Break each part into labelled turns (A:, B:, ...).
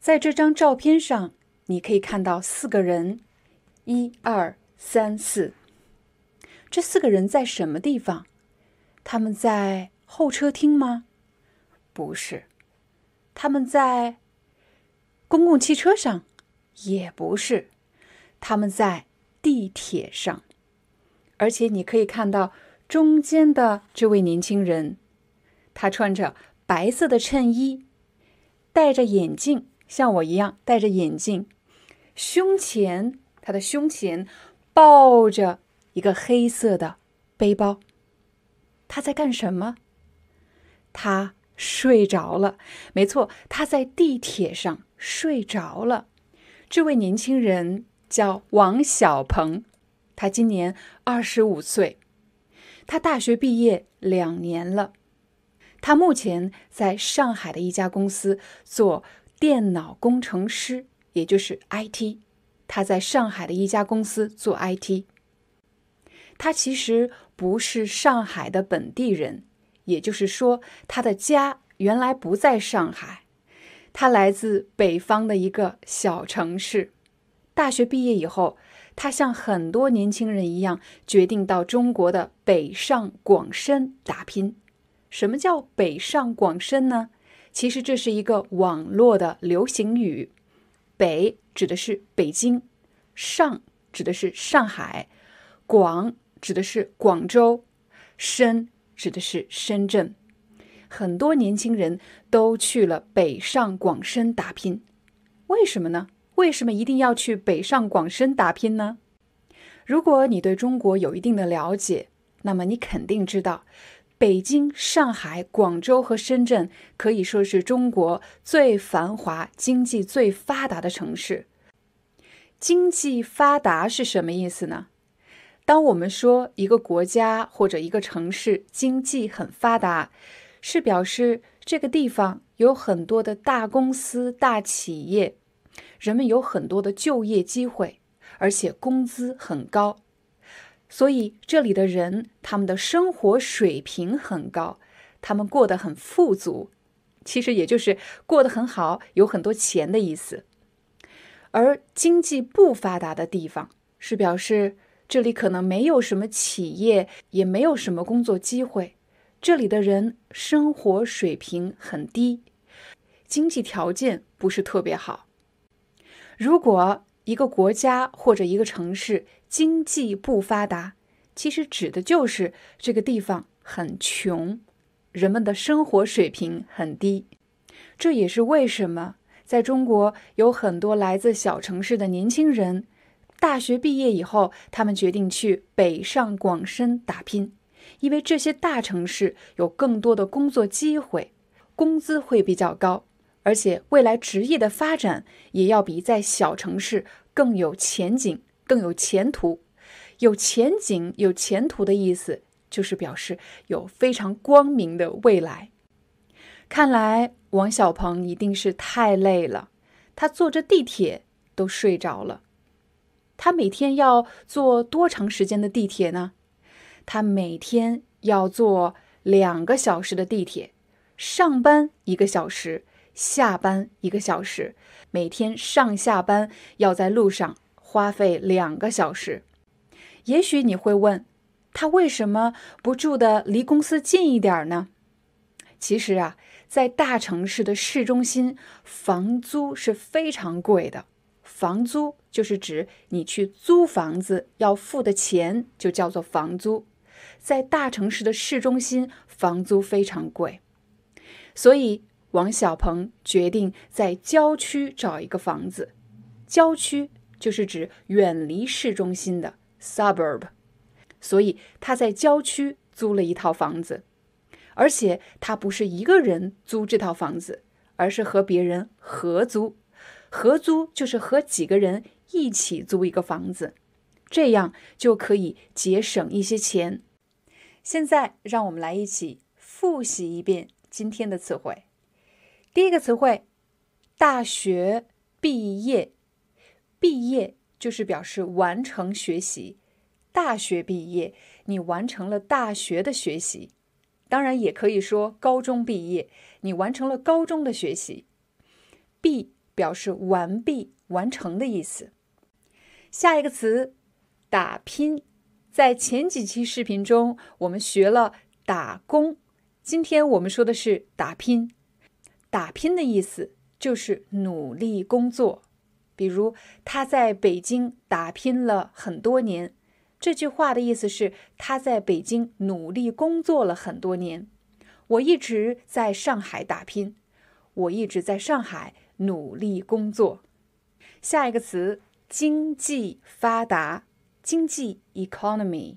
A: 在这张照片上，你可以看到四个人，一二三四。这四个人在什么地方？他们在候车厅吗？不是。他们在公共汽车上？也不是。他们在地铁上。而且你可以看到中间的这位年轻人，他穿着白色的衬衣，戴着眼镜。像我一样戴着眼镜，胸前他的胸前抱着一个黑色的背包。他在干什么？他睡着了。没错，他在地铁上睡着了。这位年轻人叫王小鹏，他今年二十五岁，他大学毕业两年了。他目前在上海的一家公司做。电脑工程师，也就是 IT，他在上海的一家公司做 IT。他其实不是上海的本地人，也就是说，他的家原来不在上海，他来自北方的一个小城市。大学毕业以后，他像很多年轻人一样，决定到中国的北上广深打拼。什么叫北上广深呢？其实这是一个网络的流行语，北指的是北京，上指的是上海，广指的是广州，深指的是深圳。很多年轻人都去了北上广深打拼，为什么呢？为什么一定要去北上广深打拼呢？如果你对中国有一定的了解，那么你肯定知道。北京、上海、广州和深圳可以说是中国最繁华、经济最发达的城市。经济发达是什么意思呢？当我们说一个国家或者一个城市经济很发达，是表示这个地方有很多的大公司、大企业，人们有很多的就业机会，而且工资很高。所以这里的人，他们的生活水平很高，他们过得很富足，其实也就是过得很好，有很多钱的意思。而经济不发达的地方，是表示这里可能没有什么企业，也没有什么工作机会，这里的人生活水平很低，经济条件不是特别好。如果一个国家或者一个城市经济不发达，其实指的就是这个地方很穷，人们的生活水平很低。这也是为什么在中国有很多来自小城市的年轻人，大学毕业以后，他们决定去北上广深打拼，因为这些大城市有更多的工作机会，工资会比较高。而且未来职业的发展也要比在小城市更有前景、更有前途。有前景、有前途的意思，就是表示有非常光明的未来。看来王小鹏一定是太累了，他坐着地铁都睡着了。他每天要坐多长时间的地铁呢？他每天要坐两个小时的地铁，上班一个小时。下班一个小时，每天上下班要在路上花费两个小时。也许你会问，他为什么不住的离公司近一点呢？其实啊，在大城市的市中心，房租是非常贵的。房租就是指你去租房子要付的钱，就叫做房租。在大城市的市中心，房租非常贵，所以。王小鹏决定在郊区找一个房子，郊区就是指远离市中心的 suburb，所以他在郊区租了一套房子，而且他不是一个人租这套房子，而是和别人合租，合租就是和几个人一起租一个房子，这样就可以节省一些钱。现在让我们来一起复习一遍今天的词汇。第一个词汇，大学毕业。毕业就是表示完成学习。大学毕业，你完成了大学的学习。当然，也可以说高中毕业，你完成了高中的学习。毕表示完毕、完成的意思。下一个词，打拼。在前几期视频中，我们学了打工，今天我们说的是打拼。打拼的意思就是努力工作。比如，他在北京打拼了很多年。这句话的意思是他在北京努力工作了很多年。我一直在上海打拼，我一直在上海努力工作。下一个词，经济发达，经济 economy，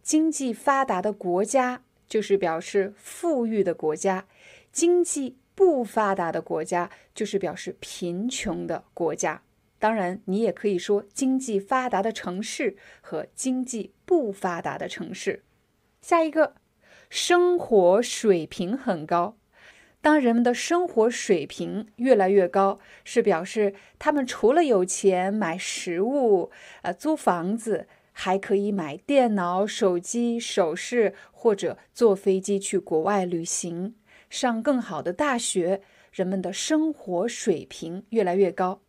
A: 经济发达的国家就是表示富裕的国家，经济不发达的国家就是表示贫穷的国家。当然，你也可以说经济发达的城市和经济不发达的城市。下一个，生活水平很高。当人们的生活水平越来越高，是表示他们除了有钱买食物、呃租房子，还可以买电脑、手机、首饰，或者坐飞机去国外旅行，上更好的大学。人们的生活水平越来越高。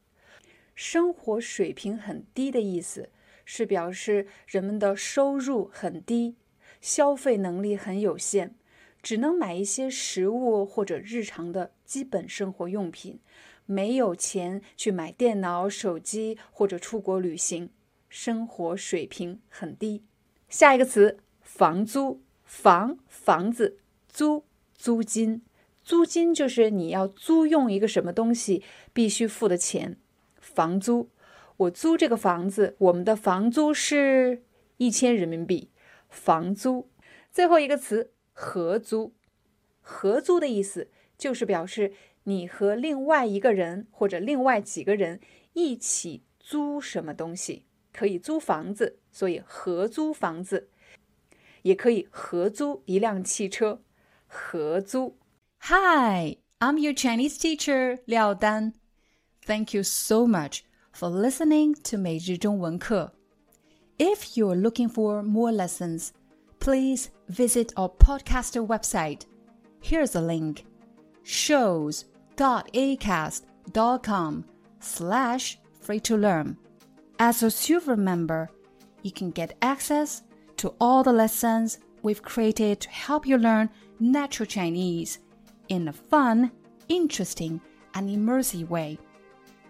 A: 生活水平很低的意思是表示人们的收入很低，消费能力很有限，只能买一些食物或者日常的基本生活用品，没有钱去买电脑、手机或者出国旅行，生活水平很低。下一个词，房租，房房子，租租金，租金就是你要租用一个什么东西必须付的钱。房租，我租这个房子，我们的房租是一千人民币。房租，最后一个词合租，合租的意思就是表示你和另外一个人或者另外几个人一起租什么东西，可以租房子，所以合租房子，也可以合租一辆汽车。合租。
B: Hi, I'm your Chinese teacher, 廖丹 Thank you so much for listening to 每日中文课. If you're looking for more lessons, please visit our podcaster website. Here's a link shows.acast.com slash free to learn. As a silver member, you can get access to all the lessons we've created to help you learn natural Chinese in a fun, interesting, and immersive way.